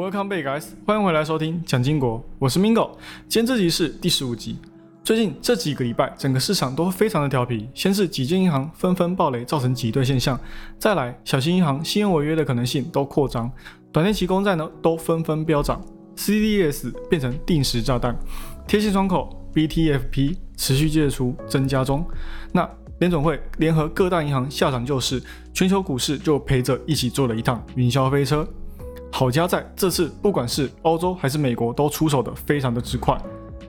Welcome back, guys！欢迎回来收听蒋经国，我是 Mingo。今天这集是第十五集。最近这几个礼拜，整个市场都非常的调皮。先是几间银行纷纷暴雷，造成挤兑现象；再来，小型银行信用违约的可能性都扩张，短天期公债呢都纷纷飙涨，CDS 变成定时炸弹，贴现窗口 BTFP 持续借出增加中。那联总会联合各大银行下场救市，全球股市就陪着一起坐了一趟云霄飞车。好家在这次不管是欧洲还是美国都出手的非常的之快。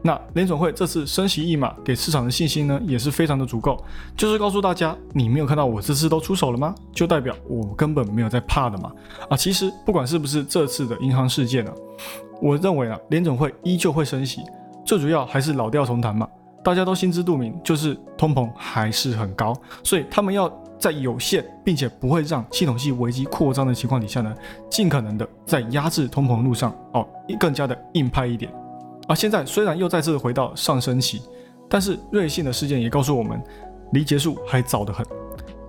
那联总会这次升息一码，给市场的信心呢也是非常的足够，就是告诉大家，你没有看到我这次都出手了吗？就代表我根本没有在怕的嘛。啊，其实不管是不是这次的银行事件呢，我认为啊，联总会依旧会升息，最主要还是老调重弹嘛。大家都心知肚明，就是通膨还是很高，所以他们要在有限并且不会让系统性危机扩张的情况底下呢，尽可能的在压制通膨路上哦，更加的硬派一点。而现在虽然又再次回到上升期，但是瑞信的事件也告诉我们，离结束还早得很。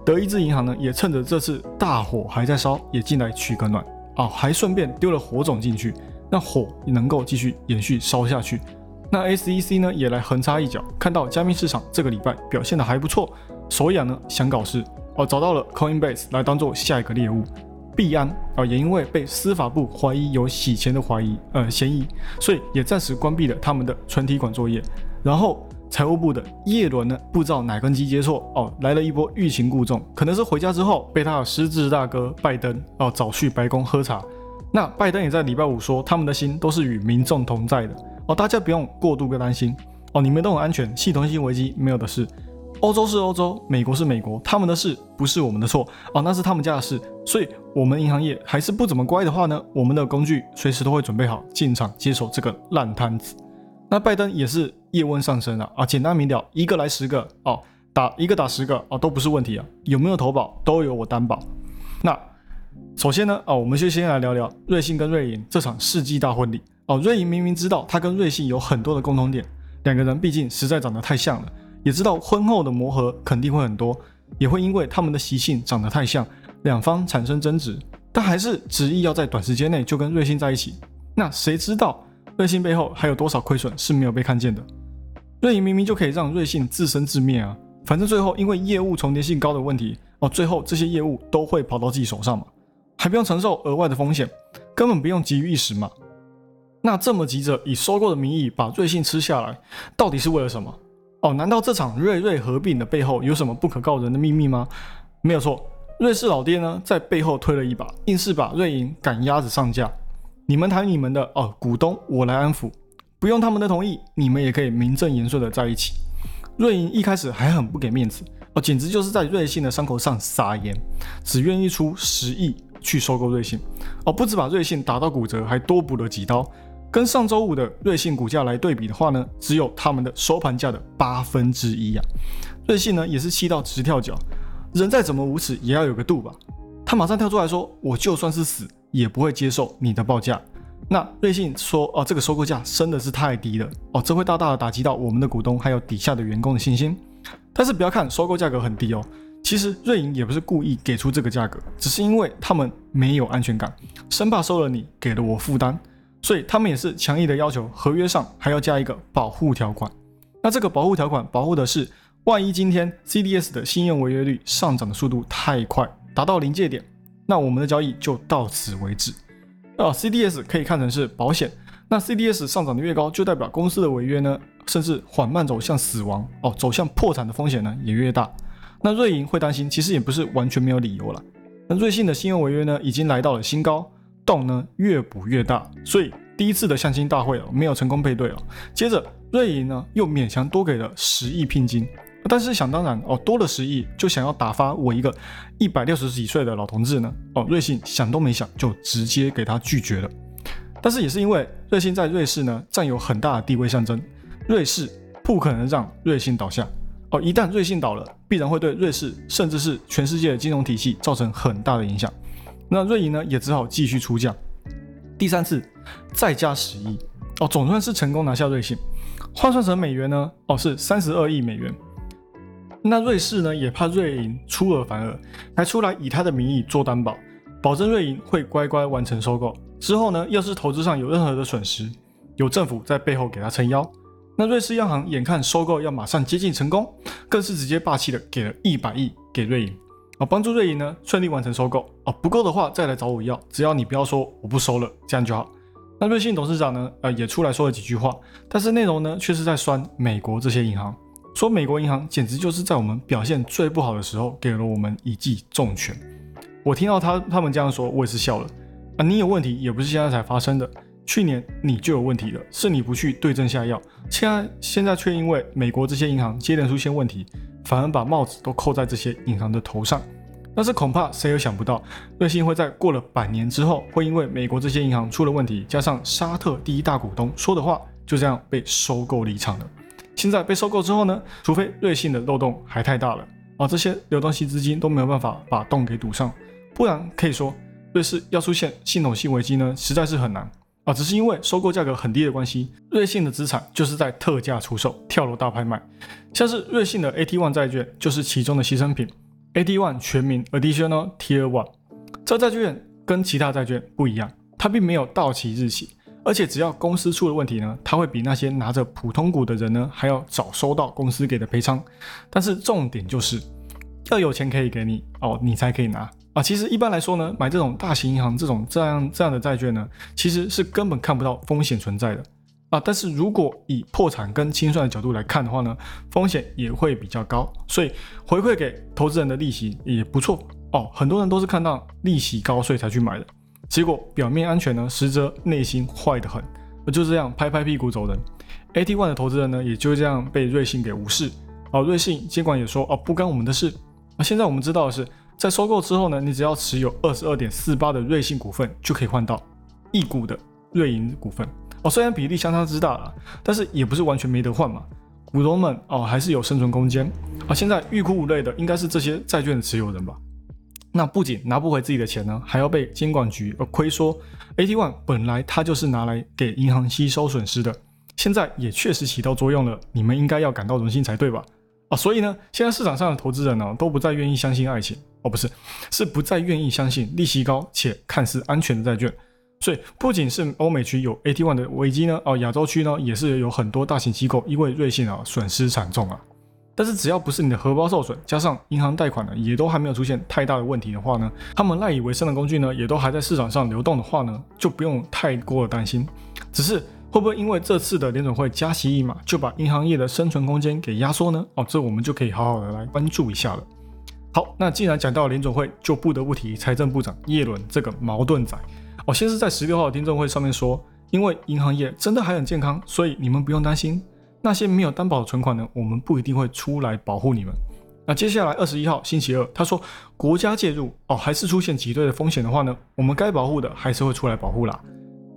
德意志银行呢，也趁着这次大火还在烧，也进来取个暖啊，还顺便丢了火种进去，让火也能够继续延续烧下去。那 SEC 呢也来横插一脚，看到加密市场这个礼拜表现的还不错，手痒呢想搞事哦，找到了 Coinbase 来当做下一个猎物。币安啊也因为被司法部怀疑有洗钱的怀疑呃嫌疑，所以也暂时关闭了他们的存提款作业。然后财务部的叶伦呢不知道哪根筋接错哦，来了一波欲擒故纵，可能是回家之后被他的失智大哥拜登哦找去白宫喝茶。那拜登也在礼拜五说，他们的心都是与民众同在的。哦，大家不用过度的担心哦，你们都很安全，系统性危机没有的事。欧洲是欧洲，美国是美国，他们的事不是我们的错哦，那是他们家的事。所以，我们银行业还是不怎么乖的话呢，我们的工具随时都会准备好进场接手这个烂摊子。那拜登也是叶问上升了啊，简单明了，一个来十个哦，打一个打十个哦，都不是问题啊，有没有投保都有我担保。那首先呢，哦，我们就先来聊聊瑞信跟瑞银这场世纪大婚礼。哦，瑞银明明知道他跟瑞信有很多的共同点，两个人毕竟实在长得太像了，也知道婚后的磨合肯定会很多，也会因为他们的习性长得太像，两方产生争执，但还是执意要在短时间内就跟瑞信在一起。那谁知道瑞信背后还有多少亏损是没有被看见的？瑞银明明就可以让瑞信自生自灭啊，反正最后因为业务重叠性高的问题，哦，最后这些业务都会跑到自己手上嘛，还不用承受额外的风险，根本不用急于一时嘛。那这么急着以收购的名义把瑞信吃下来，到底是为了什么？哦，难道这场瑞瑞合并的背后有什么不可告人的秘密吗？没有错，瑞士老爹呢在背后推了一把，硬是把瑞银赶鸭子上架。你们谈你们的哦，股东我来安抚，不用他们的同意，你们也可以名正言顺的在一起。瑞银一开始还很不给面子哦，简直就是在瑞信的伤口上撒盐，只愿意出十亿去收购瑞信哦，不止把瑞信打到骨折，还多补了几刀。跟上周五的瑞信股价来对比的话呢，只有他们的收盘价的八分之一呀。瑞信呢也是气到直跳脚，人再怎么无耻也要有个度吧。他马上跳出来说：“我就算是死也不会接受你的报价。”那瑞信说：“哦，这个收购价真的是太低了哦，这会大大的打击到我们的股东还有底下的员工的信心。”但是不要看收购价格很低哦，其实瑞银也不是故意给出这个价格，只是因为他们没有安全感，生怕收了你给了我负担。所以他们也是强硬的要求，合约上还要加一个保护条款。那这个保护条款保护的是，万一今天 CDS 的信用违约率上涨的速度太快，达到临界点，那我们的交易就到此为止。啊，CDS 可以看成是保险。那 CDS 上涨的越高，就代表公司的违约呢，甚至缓慢走向死亡哦，走向破产的风险呢也越大。那瑞银会担心，其实也不是完全没有理由了。那瑞信的信用违约呢，已经来到了新高。洞呢越补越大，所以第一次的相亲大会哦没有成功配对哦。接着瑞银呢又勉强多给了十亿聘金，但是想当然哦多了十亿就想要打发我一个一百六十几岁的老同志呢哦瑞信想都没想就直接给他拒绝了。但是也是因为瑞信在瑞士呢占有很大的地位象征，瑞士不可能让瑞信倒下哦，一旦瑞信倒了，必然会对瑞士甚至是全世界的金融体系造成很大的影响。那瑞银呢也只好继续出价，第三次再加十亿哦，总算是成功拿下瑞信，换算成美元呢哦是三十二亿美元。那瑞士呢也怕瑞银出尔反尔，还出来以他的名义做担保，保证瑞银会乖乖完成收购，之后呢，要是投资上有任何的损失，有政府在背后给他撑腰。那瑞士央行眼看收购要马上接近成功，更是直接霸气的给了一百亿给瑞银，啊，帮助瑞银呢顺利完成收购。啊，不够的话再来找我要，只要你不要说我不收了，这样就好。那瑞信董事长呢，呃，也出来说了几句话，但是内容呢却是在酸美国这些银行，说美国银行简直就是在我们表现最不好的时候给了我们一记重拳。我听到他他们这样说，我也是笑了。啊，你有问题也不是现在才发生的。去年你就有问题了，是你不去对症下药，现在现在却因为美国这些银行接连出现问题，反而把帽子都扣在这些银行的头上。但是恐怕谁也想不到，瑞信会在过了百年之后，会因为美国这些银行出了问题，加上沙特第一大股东说的话，就这样被收购离场了。现在被收购之后呢，除非瑞信的漏洞还太大了，啊，这些流动性资金都没有办法把洞给堵上，不然可以说瑞士要出现系统性危机呢，实在是很难。啊，只是因为收购价格很低的关系，瑞信的资产就是在特价出售、跳楼大拍卖。像是瑞信的 AT One 债券就是其中的牺牲品。AT One 全名 Additional Tier One，这债券跟其他债券不一样，它并没有到期日期，而且只要公司出了问题呢，它会比那些拿着普通股的人呢还要早收到公司给的赔偿。但是重点就是要有钱可以给你哦，你才可以拿。啊，其实一般来说呢，买这种大型银行这种这样这样的债券呢，其实是根本看不到风险存在的啊。但是如果以破产跟清算的角度来看的话呢，风险也会比较高，所以回馈给投资人的利息也不错哦。很多人都是看到利息高所以才去买的，结果表面安全呢，实则内心坏得很，就这样拍拍屁股走人。AT One 的投资人呢，也就这样被瑞信给无视。哦，瑞信监管也说哦，不干我们的事。那现在我们知道的是。在收购之后呢，你只要持有二十二点四八的瑞信股份，就可以换到一股的瑞银股份哦。虽然比例相差之大了，但是也不是完全没得换嘛。股东们哦，还是有生存空间啊。现在欲哭无泪的应该是这些债券的持有人吧？那不仅拿不回自己的钱呢，还要被监管局呃亏说，AT One 本来它就是拿来给银行吸收损失的，现在也确实起到作用了，你们应该要感到荣幸才对吧？啊，所以呢，现在市场上的投资人呢，都不再愿意相信爱情。哦，不是，是不再愿意相信利息高且看似安全的债券。所以不仅是欧美区有 AT1 的危机呢，哦，亚洲区呢也是有很多大型机构因为瑞信啊损失惨重啊。但是只要不是你的荷包受损，加上银行贷款呢也都还没有出现太大的问题的话呢，他们赖以为生的工具呢也都还在市场上流动的话呢，就不用太过担心。只是会不会因为这次的联准会加息一码，就把银行业的生存空间给压缩呢？哦，这我们就可以好好的来关注一下了。好，那既然讲到联总会，就不得不提财政部长耶伦这个矛盾仔。哦，先是在十六号的听证会上面说，因为银行业真的还很健康，所以你们不用担心那些没有担保的存款呢，我们不一定会出来保护你们。那接下来二十一号星期二，他说国家介入哦，还是出现挤兑的风险的话呢，我们该保护的还是会出来保护啦。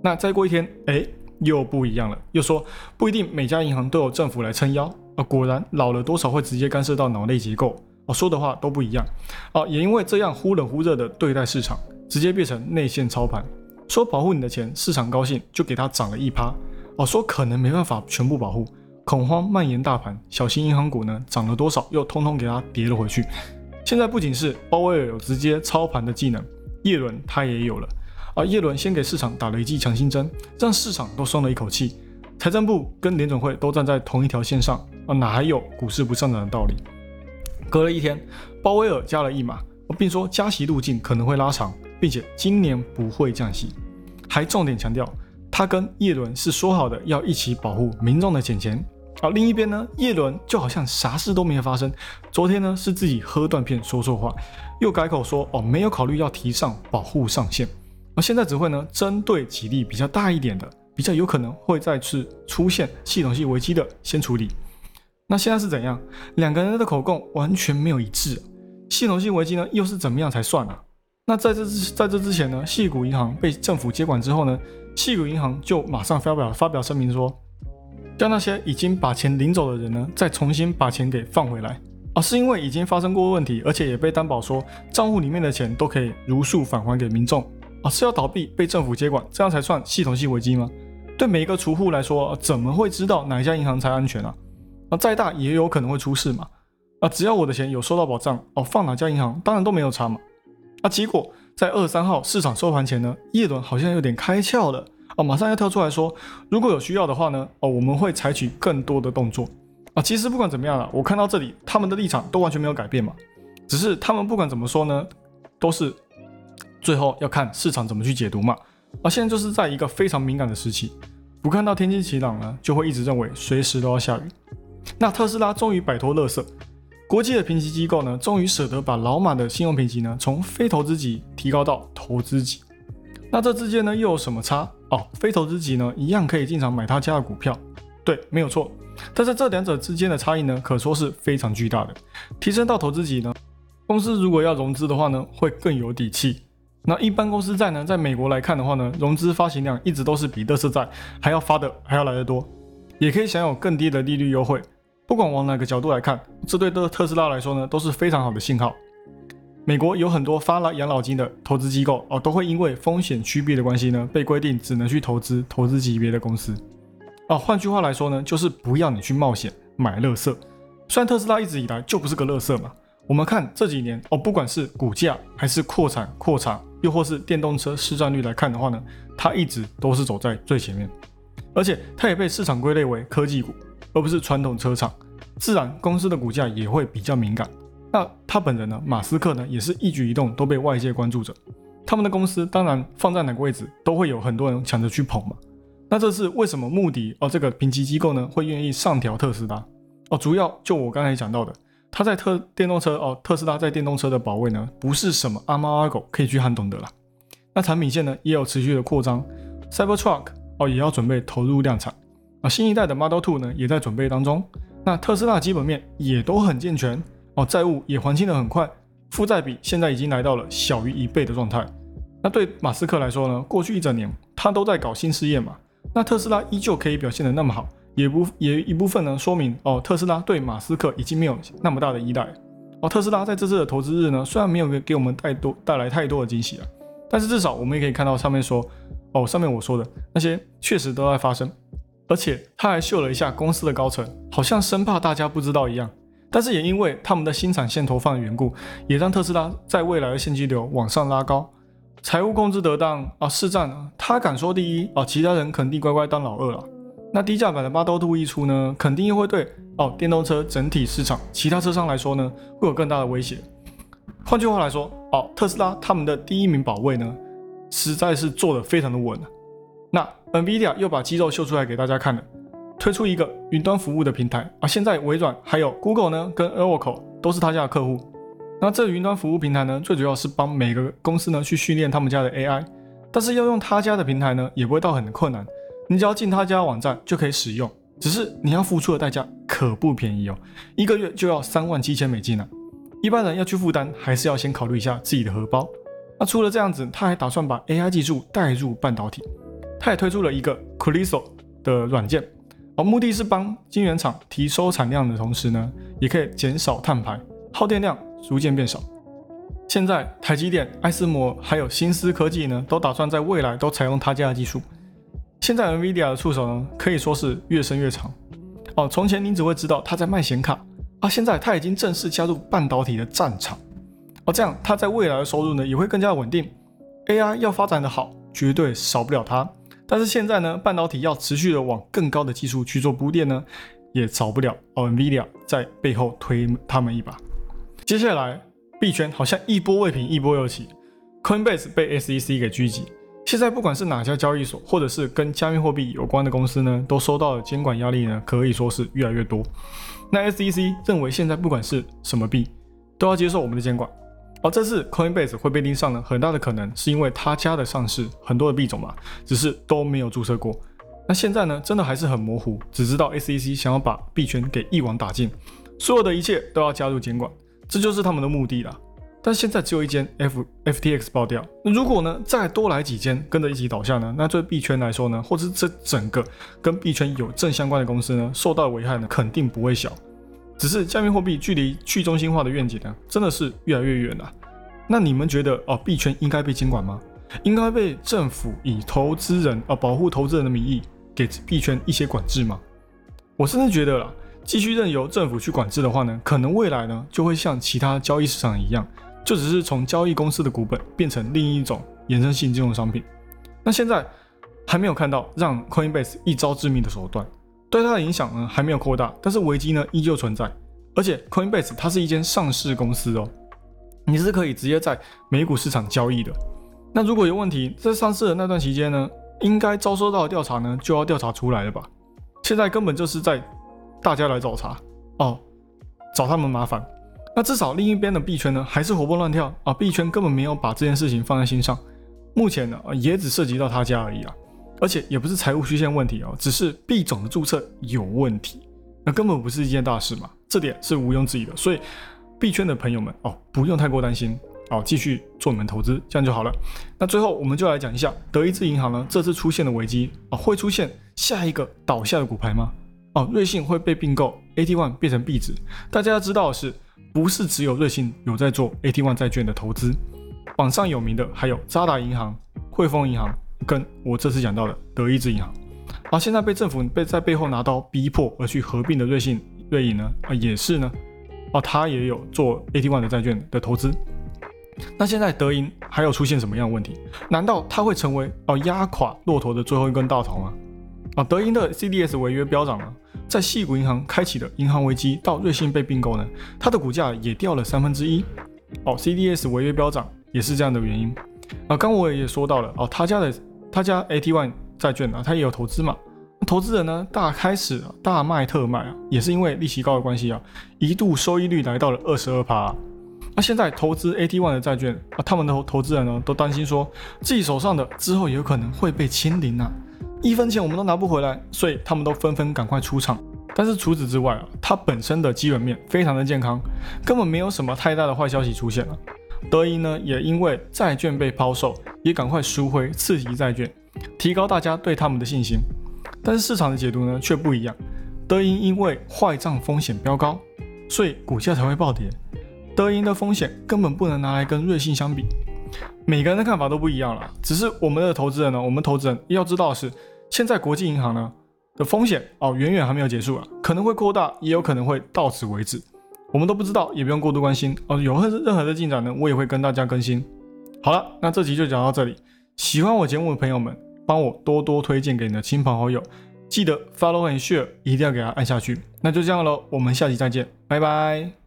那再过一天，哎，又不一样了，又说不一定每家银行都有政府来撑腰啊。果然老了多少会直接干涉到脑内结构。哦，说的话都不一样，哦，也因为这样忽冷忽热的对待市场，直接变成内线操盘，说保护你的钱，市场高兴就给它涨了一趴，哦，说可能没办法全部保护，恐慌蔓延大盘，小型银行股呢涨了多少，又通通给它跌了回去。现在不仅是鲍威尔有直接操盘的技能，叶伦他也有了，啊，叶伦先给市场打了一剂强心针，让市场都松了一口气，财政部跟联总会都站在同一条线上，啊，哪还有股市不上涨的道理？隔了一天，鲍威尔加了一码，并说加息路径可能会拉长，并且今年不会降息，还重点强调他跟叶伦是说好的要一起保护民众的钱钱。而另一边呢，叶伦就好像啥事都没有发生。昨天呢是自己喝断片说错话，又改口说哦没有考虑要提上保护上限，而现在只会呢针对几例比较大一点的，比较有可能会再次出现系统性危机的先处理。那现在是怎样？两个人的口供完全没有一致，系统性危机呢又是怎么样才算啊？那在这之在这之前呢，细谷银行被政府接管之后呢，细谷银行就马上发表发表声明说，叫那些已经把钱领走的人呢，再重新把钱给放回来啊，是因为已经发生过问题，而且也被担保说账户里面的钱都可以如数返还给民众啊，是要倒闭被政府接管，这样才算系统性危机吗？对每一个储户来说，怎么会知道哪家银行才安全啊？啊，再大也有可能会出事嘛！啊，只要我的钱有收到保障，哦，放哪家银行当然都没有差嘛！啊，结果在二三号市场收盘前呢，叶伦好像有点开窍了哦，马上要跳出来说，如果有需要的话呢，哦，我们会采取更多的动作啊。其实不管怎么样了，我看到这里，他们的立场都完全没有改变嘛，只是他们不管怎么说呢，都是最后要看市场怎么去解读嘛。而现在就是在一个非常敏感的时期，不看到天气晴朗呢，就会一直认为随时都要下雨。那特斯拉终于摆脱乐色。国际的评级机构呢，终于舍得把老马的信用评级呢，从非投资级提高到投资级。那这之间呢，又有什么差？哦，非投资级呢，一样可以进场买他家的股票。对，没有错。但是这两者之间的差异呢，可说是非常巨大的。提升到投资级呢，公司如果要融资的话呢，会更有底气。那一般公司债呢，在美国来看的话呢，融资发行量一直都是比乐色债还要发的还要来得多，也可以享有更低的利率优惠。不管往哪个角度来看，这对特特斯拉来说呢，都是非常好的信号。美国有很多发了养老金的投资机构哦，都会因为风险区别的关系呢，被规定只能去投资投资级别的公司。哦，换句话来说呢，就是不要你去冒险买乐色。虽然特斯拉一直以来就不是个乐色嘛，我们看这几年哦，不管是股价还是扩产扩产，又或是电动车市占率来看的话呢，它一直都是走在最前面，而且它也被市场归类为科技股。而不是传统车厂，自然公司的股价也会比较敏感。那他本人呢？马斯克呢？也是一举一动都被外界关注着。他们的公司当然放在哪个位置，都会有很多人抢着去捧嘛。那这是为什么？目的哦，这个评级机构呢会愿意上调特斯拉哦，主要就我刚才讲到的，他在特电动车哦，特斯拉在电动车的保卫呢，不是什么阿猫阿狗可以去撼动的啦。那产品线呢也有持续的扩张，Cybertruck 哦也要准备投入量产。新一代的 Model Two 呢，也在准备当中。那特斯拉基本面也都很健全哦，债务也还清的很快，负债比现在已经来到了小于一倍的状态。那对马斯克来说呢，过去一整年他都在搞新事业嘛，那特斯拉依旧可以表现的那么好，也不也一部分呢说明哦，特斯拉对马斯克已经没有那么大的依赖。哦，特斯拉在这次的投资日呢，虽然没有给给我们带多带来太多的惊喜啊，但是至少我们也可以看到上面说哦，上面我说的那些确实都在发生。而且他还秀了一下公司的高层，好像生怕大家不知道一样。但是也因为他们的新产线投放的缘故，也让特斯拉在未来的现金流往上拉高，财务控制得当啊，市占他敢说第一啊，其他人肯定乖乖当老二了。那低价版的 Model 2一出呢，肯定又会对哦电动车整体市场其他车商来说呢，会有更大的威胁。换句话来说，哦特斯拉他们的第一名保卫呢，实在是做的非常的稳。那 NVIDIA 又把肌肉秀出来给大家看了，推出一个云端服务的平台啊。现在微软还有 Google 呢，跟 Oracle 都是他家的客户。那这云端服务平台呢，最主要是帮每个公司呢去训练他们家的 AI。但是要用他家的平台呢，也不会到很困难，你只要进他家网站就可以使用。只是你要付出的代价可不便宜哦，一个月就要三万七千美金呢。一般人要去负担，还是要先考虑一下自己的荷包。那除了这样子，他还打算把 AI 技术带入半导体。他也推出了一个 c r i s o 的软件，而目的是帮晶圆厂提收产量的同时呢，也可以减少碳排，耗电量逐渐变少。现在台积电、爱思摩还有新思科技呢，都打算在未来都采用他家的技术。现在 NVIDIA 的触手呢，可以说是越伸越长。哦，从前您只会知道他在卖显卡，啊，现在他已经正式加入半导体的战场。哦，这样他在未来的收入呢，也会更加稳定。AI 要发展的好，绝对少不了他。但是现在呢，半导体要持续的往更高的技术去做铺垫呢，也少不了 Nvidia 在背后推他们一把。接下来币圈好像一波未平一波又起，Coinbase 被 SEC 给狙击。现在不管是哪家交易所，或者是跟加密货币有关的公司呢，都收到了监管压力呢，可以说是越来越多。那 SEC 认为现在不管是什么币，都要接受我们的监管。而这次 Coinbase 会被盯上呢，很大的可能是因为他家的上市很多的币种嘛，只是都没有注册过。那现在呢，真的还是很模糊，只知道 SEC 想要把币圈给一网打尽，所有的一切都要加入监管，这就是他们的目的了。但现在只有一间 F FTX 爆掉，那如果呢再多来几间跟着一起倒下呢，那对币圈来说呢，或是这整个跟币圈有正相关的公司呢，受到的危害呢，肯定不会小。只是加密货币距离去中心化的愿景呢，真的是越来越远了。那你们觉得哦，币圈应该被监管吗？应该被政府以投资人啊保护投资人的名义给币圈一些管制吗？我甚至觉得啦，继续任由政府去管制的话呢，可能未来呢就会像其他交易市场一样，就只是从交易公司的股本变成另一种衍生性金融商品。那现在还没有看到让 Coinbase 一招致命的手段，对它的影响呢还没有扩大，但是危机呢依旧存在。而且 Coinbase 它是一间上市公司哦，你是可以直接在美股市场交易的。那如果有问题，在上市的那段期间呢，应该遭受到的调查呢就要调查出来了吧？现在根本就是在大家来找茬哦，找他们麻烦。那至少另一边的币圈呢还是活蹦乱跳啊，币圈根本没有把这件事情放在心上。目前呢也只涉及到他家而已啊，而且也不是财务虚线问题哦，只是币种的注册有问题，那根本不是一件大事嘛，这点是毋庸置疑的。所以币圈的朋友们哦，不用太过担心哦，继续做你们投资，这样就好了。那最后我们就来讲一下德意志银行呢这次出现的危机啊，会出现。下一个倒下的股牌吗？哦，瑞信会被并购，AT One 变成币值。大家要知道的是，不是只有瑞信有在做 AT One 债券的投资，榜上有名的还有渣打银行、汇丰银行，跟我这次讲到的德意志银行。而现在被政府被在背后拿刀逼迫而去合并的瑞信、瑞银呢？啊，也是呢。哦，他也有做 AT One 的债券的投资。那现在德银还有出现什么样的问题？难道它会成为哦压垮骆驼的最后一根稻草吗？啊，德银的 CDS 违约飙涨了，在细谷银行开启的银行危机到瑞信被并购呢，它的股价也掉了三分之一。哦，CDS 违约飙涨也是这样的原因。啊，刚我也说到了，哦，他家的他家 AT One 债券啊，他也有投资嘛，投资人呢大开始大卖特卖啊，也是因为利息高的关系啊，一度收益率来到了二十二趴。那现在投资 AT One 的债券啊，他们的投资人呢都担心说自己手上的之后有可能会被清零啊。一分钱我们都拿不回来，所以他们都纷纷赶快出场。但是除此之外啊，它本身的基本面非常的健康，根本没有什么太大的坏消息出现了。德银呢也因为债券被抛售，也赶快赎回次级债券，提高大家对他们的信心。但是市场的解读呢却不一样，德银因为坏账风险飙高，所以股价才会暴跌。德银的风险根本不能拿来跟瑞信相比。每个人的看法都不一样了，只是我们的投资人呢，我们投资人要知道的是，现在国际银行呢的风险哦，远远还没有结束啊，可能会扩大，也有可能会到此为止，我们都不知道，也不用过度关心哦。有任任何的进展呢，我也会跟大家更新。好了，那这集就讲到这里，喜欢我节目的朋友们，帮我多多推荐给你的亲朋好友，记得 follow and share，一定要给他按下去。那就这样喽，我们下期再见，拜拜。